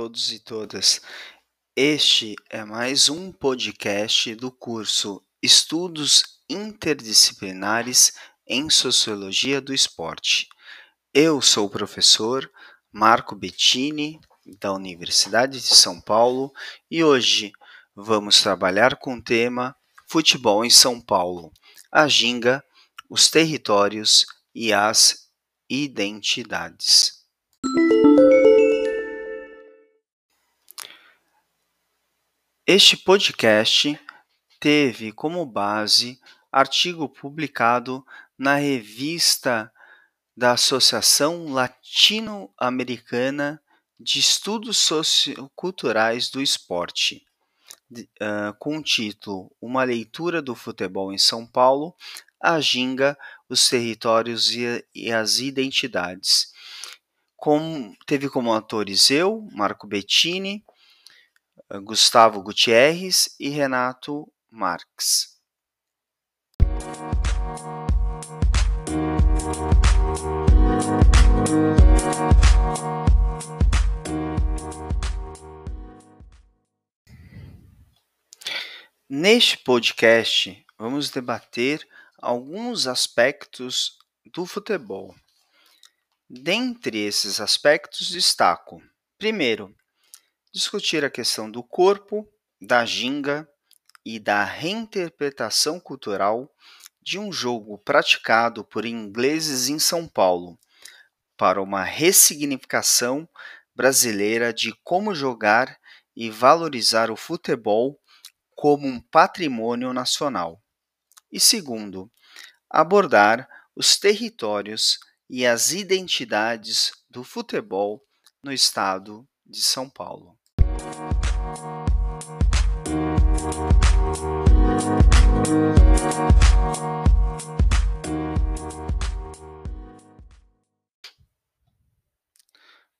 Todos e todas. Este é mais um podcast do curso Estudos Interdisciplinares em Sociologia do Esporte. Eu sou o professor Marco Bettini, da Universidade de São Paulo, e hoje vamos trabalhar com o tema Futebol em São Paulo, a ginga, os territórios e as identidades. Este podcast teve como base artigo publicado na revista da Associação Latino-Americana de Estudos Socioculturais do Esporte, uh, com o título Uma leitura do futebol em São Paulo, a ginga, os territórios e, e as identidades. Com, teve como autores eu, Marco Bettini, Gustavo Gutierrez e Renato Marques. Neste podcast, vamos debater alguns aspectos do futebol. Dentre esses aspectos, destaco: primeiro, discutir a questão do corpo, da ginga e da reinterpretação cultural de um jogo praticado por ingleses em São Paulo, para uma ressignificação brasileira de como jogar e valorizar o futebol como um patrimônio nacional. E segundo, abordar os territórios e as identidades do futebol no estado de São Paulo.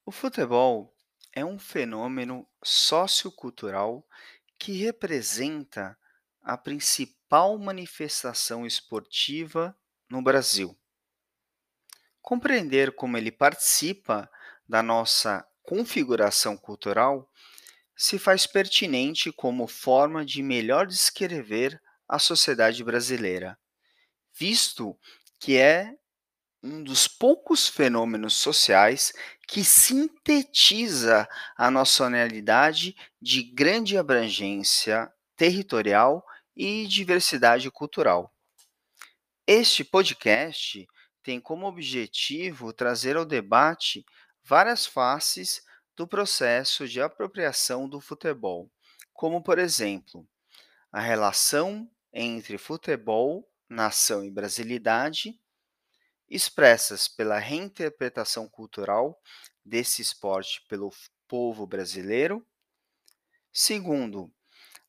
O futebol é um fenômeno sociocultural que representa a principal manifestação esportiva no Brasil. Compreender como ele participa da nossa configuração cultural se faz pertinente como forma de melhor descrever a sociedade brasileira, visto que é um dos poucos fenômenos sociais que sintetiza a nacionalidade de grande abrangência territorial e diversidade cultural. Este podcast tem como objetivo trazer ao debate várias faces do processo de apropriação do futebol, como, por exemplo, a relação entre futebol, nação e brasilidade, expressas pela reinterpretação cultural desse esporte pelo povo brasileiro. Segundo,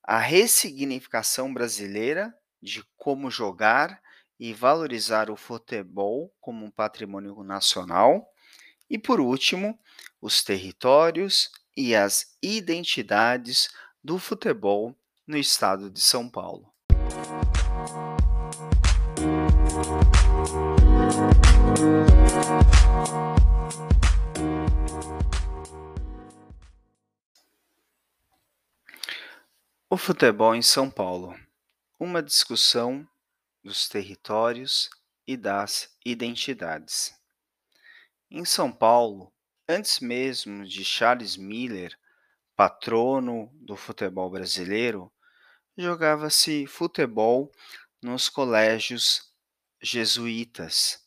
a ressignificação brasileira de como jogar e valorizar o futebol como um patrimônio nacional. E por último, os territórios e as identidades do futebol no estado de São Paulo. O futebol em São Paulo. Uma discussão dos territórios e das identidades. Em São Paulo, antes mesmo de Charles Miller, patrono do futebol brasileiro, jogava-se futebol nos colégios jesuítas,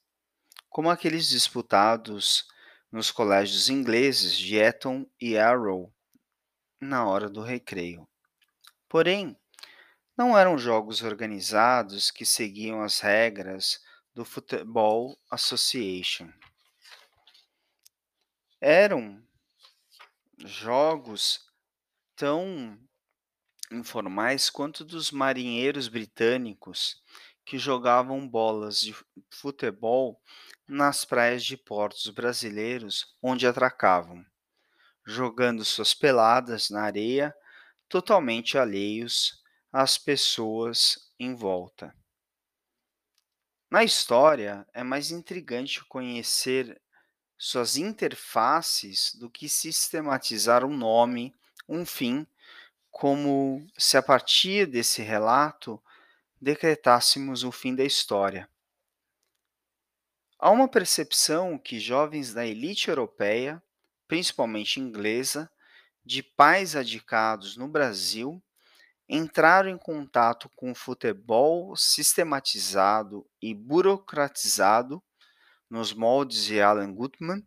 como aqueles disputados nos colégios ingleses de Eton e Harrow na hora do recreio. Porém, não eram jogos organizados que seguiam as regras do Football Association eram jogos tão informais quanto dos marinheiros britânicos que jogavam bolas de futebol nas praias de portos brasileiros onde atracavam, jogando suas peladas na areia, totalmente alheios às pessoas em volta. Na história, é mais intrigante conhecer suas interfaces do que sistematizar um nome, um fim, como se a partir desse relato decretássemos o fim da história. Há uma percepção que jovens da elite europeia, principalmente inglesa, de pais radicados no Brasil, entraram em contato com o futebol sistematizado e burocratizado nos moldes de Alan Gutmann,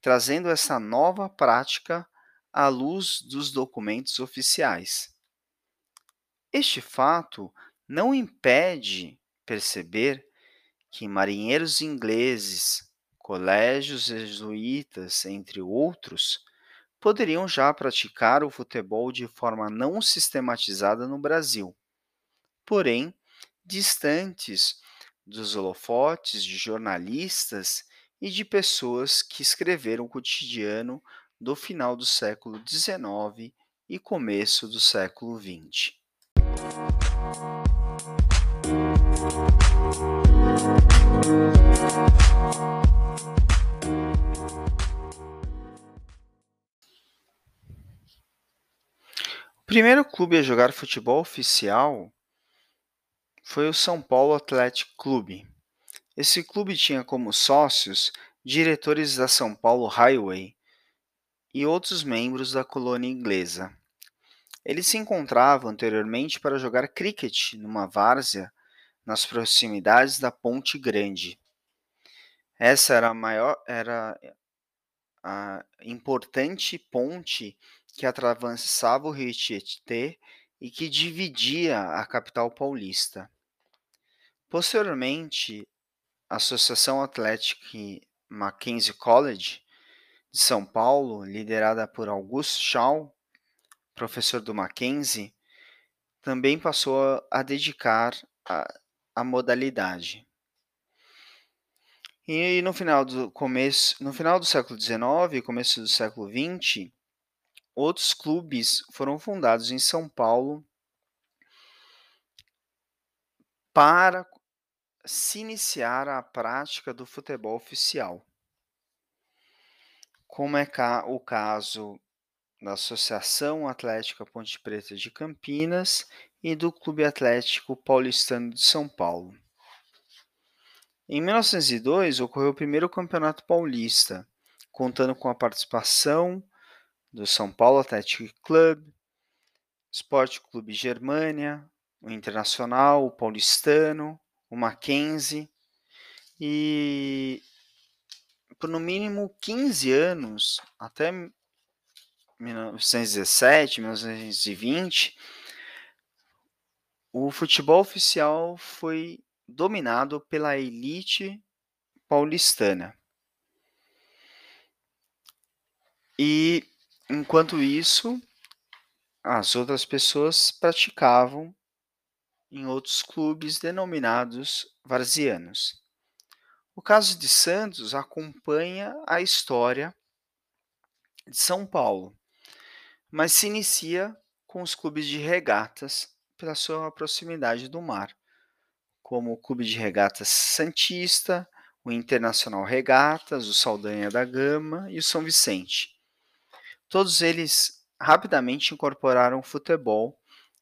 trazendo essa nova prática à luz dos documentos oficiais. Este fato não impede perceber que marinheiros ingleses, colégios jesuítas, entre outros, poderiam já praticar o futebol de forma não sistematizada no Brasil, porém distantes dos holofotes de jornalistas e de pessoas que escreveram o cotidiano do final do século XIX e começo do século XX. O primeiro clube a jogar futebol oficial foi o São Paulo Athletic Clube. Esse clube tinha como sócios diretores da São Paulo Highway e outros membros da colônia inglesa. Eles se encontravam anteriormente para jogar cricket numa várzea nas proximidades da Ponte Grande. Essa era a maior era a importante ponte que atravessava o rio Tietê e que dividia a capital paulista. Posteriormente, a Associação Atlética Mackenzie College de São Paulo, liderada por Augusto Shaw, professor do Mackenzie, também passou a dedicar a, a modalidade. E no final do começo, no final do século XIX e começo do século XX, outros clubes foram fundados em São Paulo para se iniciar a prática do futebol oficial, como é o caso da Associação Atlética Ponte Preta de Campinas e do Clube Atlético Paulistano de São Paulo. Em 1902 ocorreu o primeiro Campeonato Paulista, contando com a participação do São Paulo Athletic Club, Esporte Clube Germânia, o Internacional, o Paulistano, o Mackenzie e por no mínimo 15 anos, até 1917, 1920, o futebol oficial foi dominado pela elite paulistana. E enquanto isso, as outras pessoas praticavam em outros clubes denominados varzianos. O caso de Santos acompanha a história de São Paulo, mas se inicia com os clubes de regatas pela sua proximidade do mar, como o Clube de Regatas Santista, o Internacional Regatas, o Saldanha da Gama e o São Vicente. Todos eles rapidamente incorporaram o futebol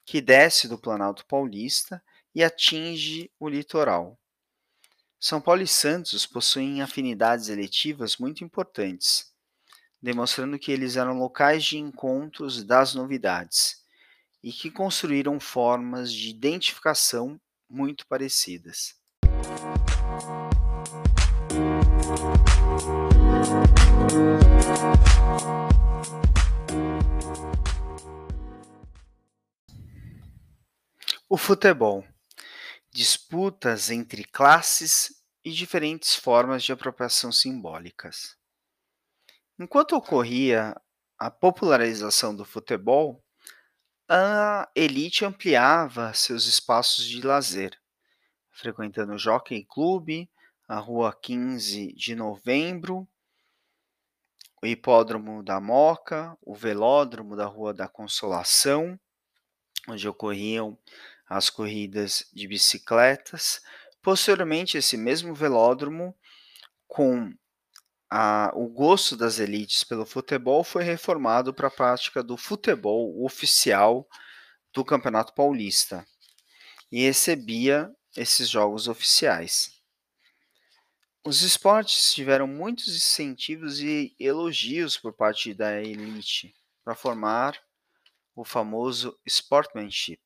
que desce do Planalto Paulista e atinge o litoral. São Paulo e Santos possuem afinidades eletivas muito importantes, demonstrando que eles eram locais de encontros das novidades e que construíram formas de identificação muito parecidas. O futebol. Disputas entre classes e diferentes formas de apropriação simbólicas. Enquanto ocorria a popularização do futebol, a elite ampliava seus espaços de lazer, frequentando o Jockey Club, a Rua 15 de Novembro, o Hipódromo da Moca, o Velódromo da Rua da Consolação, onde ocorriam as corridas de bicicletas. Posteriormente, esse mesmo velódromo, com a, o gosto das elites pelo futebol foi reformado para a prática do futebol oficial do Campeonato Paulista e recebia esses jogos oficiais. Os esportes tiveram muitos incentivos e elogios por parte da elite para formar o famoso sportsmanship.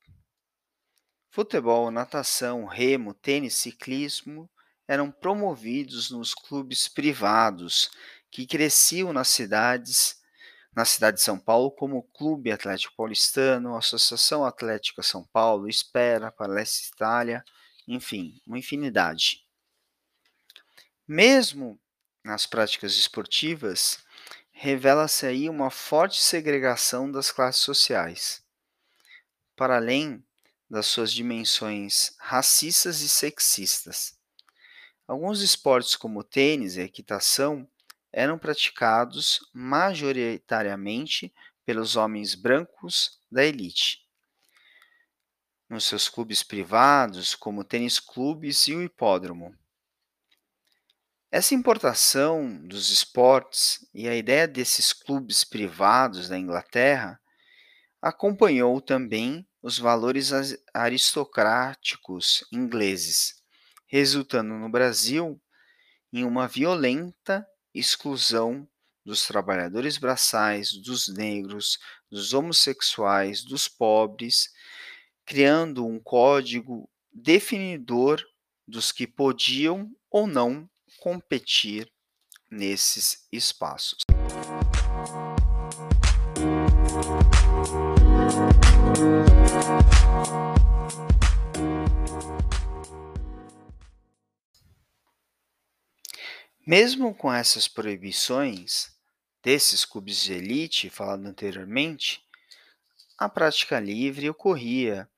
Futebol, natação, remo, tênis, ciclismo eram promovidos nos clubes privados que cresciam nas cidades, na cidade de São Paulo, como Clube Atlético Paulistano, Associação Atlética São Paulo, Espera, Palestra Itália, enfim, uma infinidade. Mesmo nas práticas esportivas, revela-se aí uma forte segregação das classes sociais. Para além das suas dimensões racistas e sexistas. Alguns esportes, como tênis e equitação, eram praticados majoritariamente pelos homens brancos da elite. Nos seus clubes privados, como tênis clubes e o hipódromo. Essa importação dos esportes e a ideia desses clubes privados da Inglaterra acompanhou também os valores aristocráticos ingleses, resultando no Brasil em uma violenta exclusão dos trabalhadores braçais, dos negros, dos homossexuais, dos pobres, criando um código definidor dos que podiam ou não competir nesses espaços. Mesmo com essas proibições desses clubes de elite, falado anteriormente, a prática livre ocorria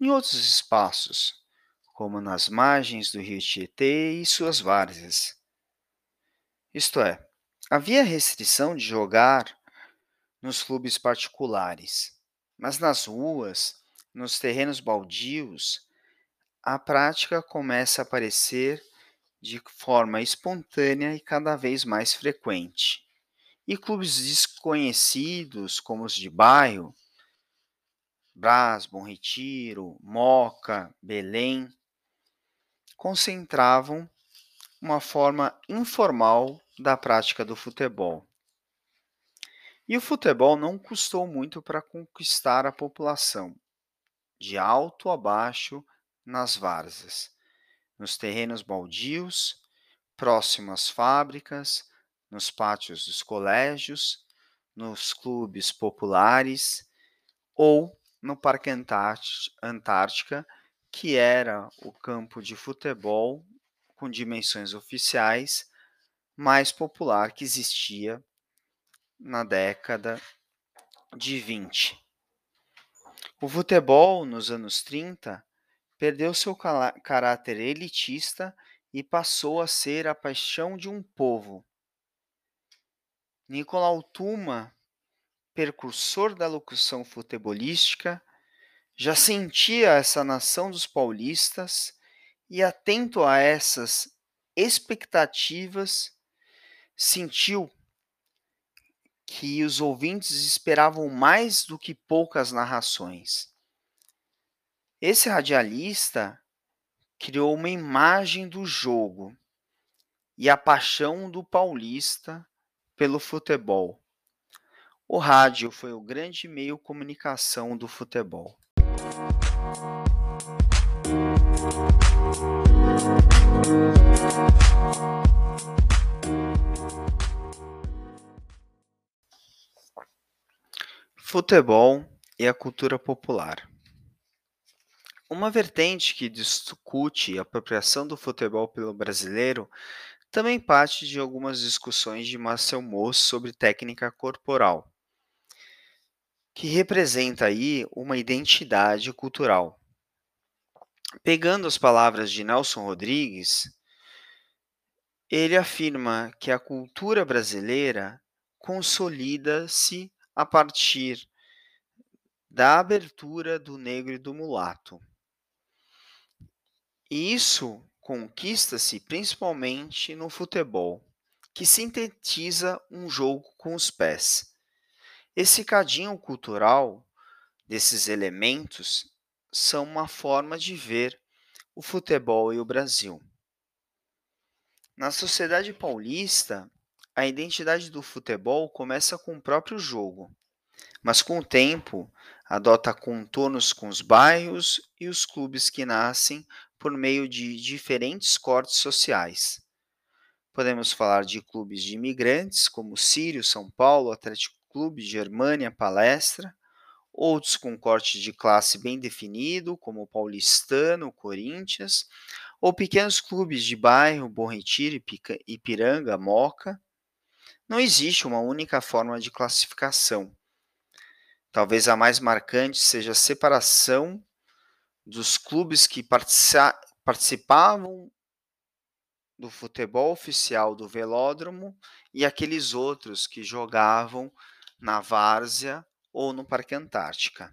em outros espaços, como nas margens do rio Tietê e suas várzeas. Isto é, havia restrição de jogar nos clubes particulares, mas nas ruas, nos terrenos baldios, a prática começa a aparecer de forma espontânea e cada vez mais frequente. E clubes desconhecidos, como os de bairro, Brás, Bom Retiro, Moca, Belém, concentravam uma forma informal da prática do futebol. E o futebol não custou muito para conquistar a população, de alto a baixo nas várzeas nos terrenos baldios, próximo às fábricas, nos pátios dos colégios, nos clubes populares ou no Parque Antártica, que era o campo de futebol com dimensões oficiais mais popular que existia na década de 20. O futebol nos anos 30 perdeu seu caráter elitista e passou a ser a paixão de um povo. Nicolau Tuma, precursor da locução futebolística, já sentia essa nação dos paulistas e, atento a essas expectativas, sentiu que os ouvintes esperavam mais do que poucas narrações. Esse radialista criou uma imagem do jogo e a paixão do paulista pelo futebol. O rádio foi o grande meio de comunicação do futebol. Futebol e a cultura popular. Uma vertente que discute a apropriação do futebol pelo brasileiro também parte de algumas discussões de Marcel Mauss sobre técnica corporal, que representa aí uma identidade cultural. Pegando as palavras de Nelson Rodrigues, ele afirma que a cultura brasileira consolida-se a partir da abertura do negro e do mulato. E isso conquista-se principalmente no futebol, que sintetiza um jogo com os pés. Esse cadinho cultural desses elementos são uma forma de ver o futebol e o Brasil. Na sociedade paulista, a identidade do futebol começa com o próprio jogo, mas com o tempo adota contornos com os bairros e os clubes que nascem por meio de diferentes cortes sociais. Podemos falar de clubes de imigrantes, como Sírio, São Paulo, Atlético Clube, Germânia, Palestra, outros com corte de classe bem definido, como o Paulistano, Corinthians, ou pequenos clubes de bairro, Bom Retiro, Ipiranga, Moca. Não existe uma única forma de classificação. Talvez a mais marcante seja a separação dos clubes que participavam do futebol oficial do velódromo e aqueles outros que jogavam na várzea ou no Parque Antártica.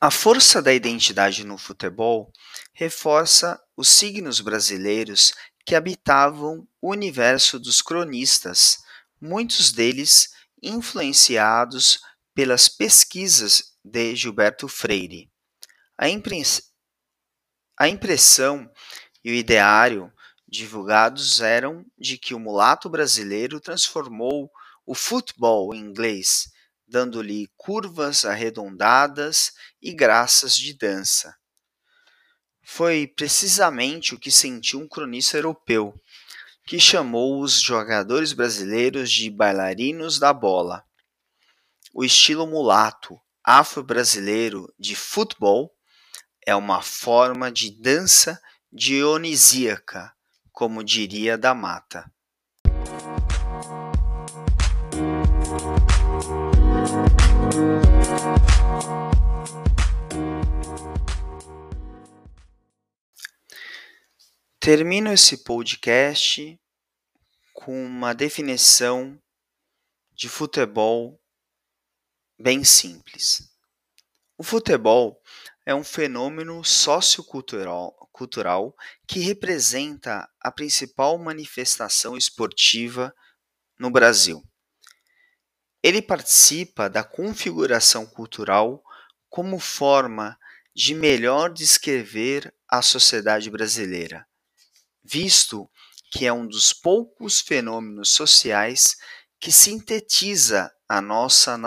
A força da identidade no futebol reforça os signos brasileiros que habitavam o universo dos cronistas, muitos deles influenciados pelas pesquisas de Gilberto Freire. A, a impressão e o ideário divulgados eram de que o mulato brasileiro transformou o futebol inglês, dando-lhe curvas arredondadas e graças de dança. Foi precisamente o que sentiu um cronista europeu, que chamou os jogadores brasileiros de bailarinos da bola. O estilo mulato afro-brasileiro de futebol é uma forma de dança dionisíaca, como diria da Mata. Termino esse podcast com uma definição de futebol bem simples. O futebol é um fenômeno sociocultural cultural que representa a principal manifestação esportiva no Brasil. Ele participa da configuração cultural como forma de melhor descrever a sociedade brasileira visto que é um dos poucos fenômenos sociais que sintetiza a nossa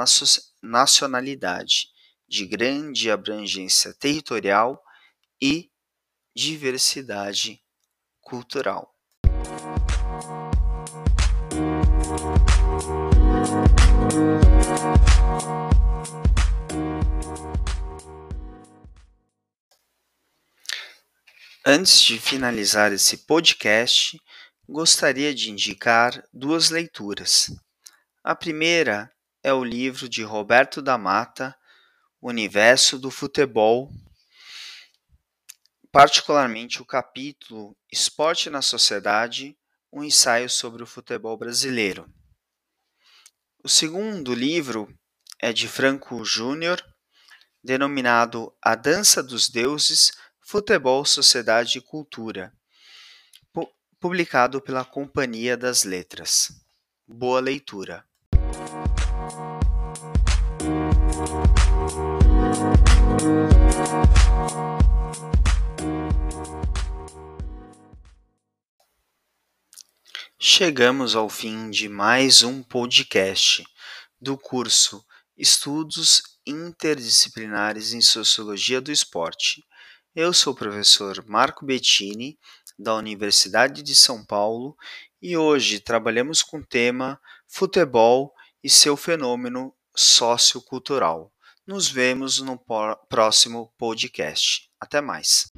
nacionalidade de grande abrangência territorial e diversidade cultural. Antes de finalizar esse podcast, gostaria de indicar duas leituras. A primeira é o livro de Roberto da Mata, Universo do Futebol, particularmente o capítulo Esporte na Sociedade, um ensaio sobre o futebol brasileiro. O segundo livro é de Franco Júnior, denominado A Dança dos Deuses Futebol, Sociedade e Cultura, publicado pela Companhia das Letras. Boa leitura. Chegamos ao fim de mais um podcast do curso Estudos Interdisciplinares em Sociologia do Esporte eu sou o professor Marco Bettini, da Universidade de São Paulo, e hoje trabalhamos com o tema futebol e seu fenômeno sociocultural. Nos vemos no próximo podcast. Até mais.